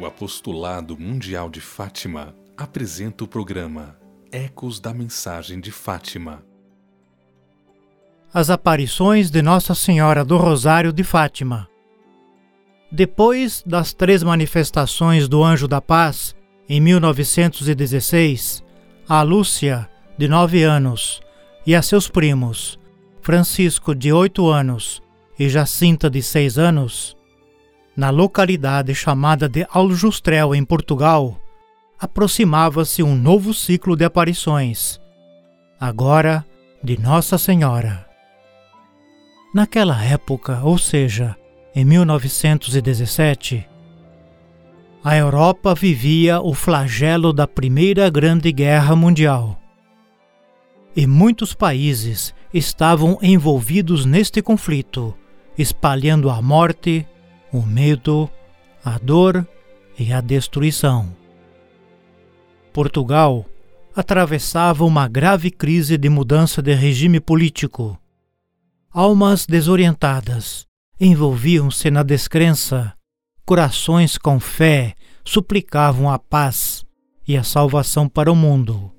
O Apostolado Mundial de Fátima apresenta o programa Ecos da Mensagem de Fátima. As aparições de Nossa Senhora do Rosário de Fátima. Depois das três manifestações do Anjo da Paz, em 1916, a Lúcia, de nove anos, e a seus primos, Francisco, de oito anos, e Jacinta, de seis anos, na localidade chamada de Aljustrel, em Portugal, aproximava-se um novo ciclo de aparições, agora de Nossa Senhora. Naquela época, ou seja, em 1917, a Europa vivia o flagelo da Primeira Grande Guerra Mundial. E muitos países estavam envolvidos neste conflito, espalhando a morte, o medo, a dor e a destruição. Portugal atravessava uma grave crise de mudança de regime político. Almas desorientadas envolviam-se na descrença, corações com fé suplicavam a paz e a salvação para o mundo.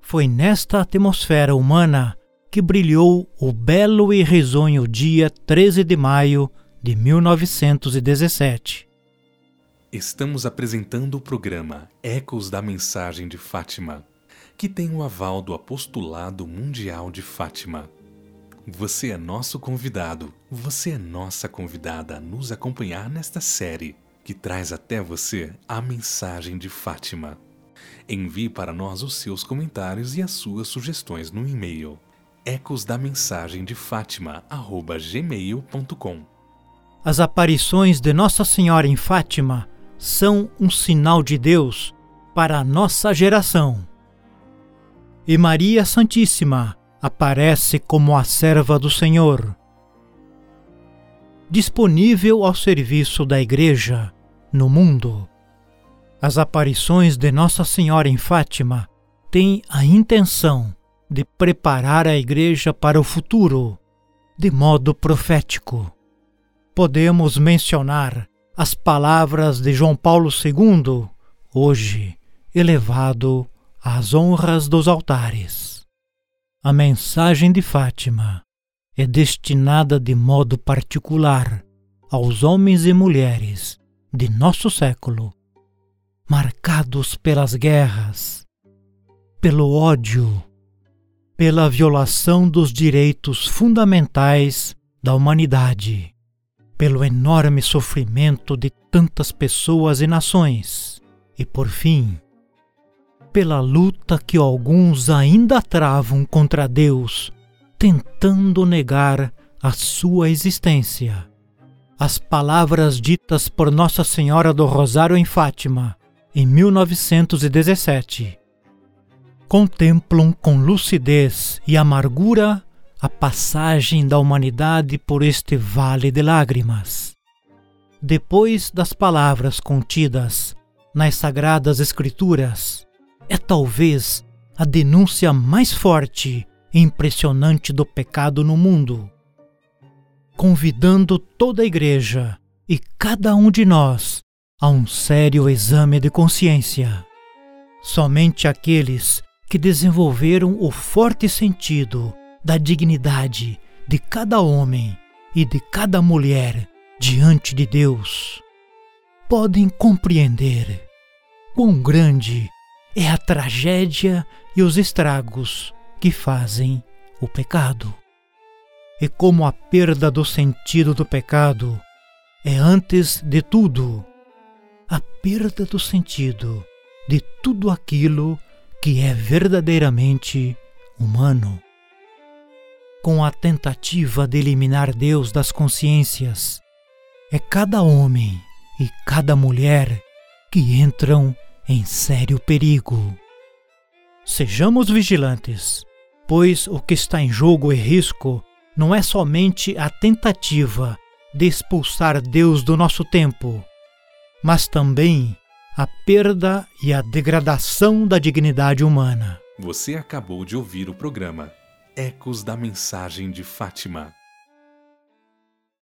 Foi nesta atmosfera humana que brilhou o belo e risonho dia 13 de maio de 1917. Estamos apresentando o programa Ecos da Mensagem de Fátima, que tem o aval do Apostolado Mundial de Fátima. Você é nosso convidado, você é nossa convidada a nos acompanhar nesta série que traz até você a mensagem de Fátima. Envie para nós os seus comentários e as suas sugestões no e-mail ecosdamensagem-de-fátima@gmail.com as aparições de Nossa Senhora em Fátima são um sinal de Deus para a nossa geração. E Maria Santíssima aparece como a serva do Senhor, disponível ao serviço da Igreja no mundo. As aparições de Nossa Senhora em Fátima têm a intenção de preparar a Igreja para o futuro, de modo profético podemos mencionar as palavras de João Paulo II, hoje elevado às honras dos altares. A mensagem de Fátima é destinada de modo particular aos homens e mulheres de nosso século, marcados pelas guerras, pelo ódio, pela violação dos direitos fundamentais da humanidade pelo enorme sofrimento de tantas pessoas e nações, e por fim, pela luta que alguns ainda travam contra Deus, tentando negar a sua existência. As palavras ditas por Nossa Senhora do Rosário em Fátima, em 1917, contemplam com lucidez e amargura a passagem da humanidade por este vale de lágrimas. Depois das palavras contidas nas Sagradas Escrituras, é talvez a denúncia mais forte e impressionante do pecado no mundo, convidando toda a Igreja e cada um de nós a um sério exame de consciência. Somente aqueles que desenvolveram o forte sentido da dignidade de cada homem e de cada mulher diante de Deus, podem compreender quão grande é a tragédia e os estragos que fazem o pecado. E como a perda do sentido do pecado é, antes de tudo, a perda do sentido de tudo aquilo que é verdadeiramente humano com a tentativa de eliminar Deus das consciências. É cada homem e cada mulher que entram em sério perigo. Sejamos vigilantes, pois o que está em jogo e risco não é somente a tentativa de expulsar Deus do nosso tempo, mas também a perda e a degradação da dignidade humana. Você acabou de ouvir o programa Ecos da Mensagem de Fátima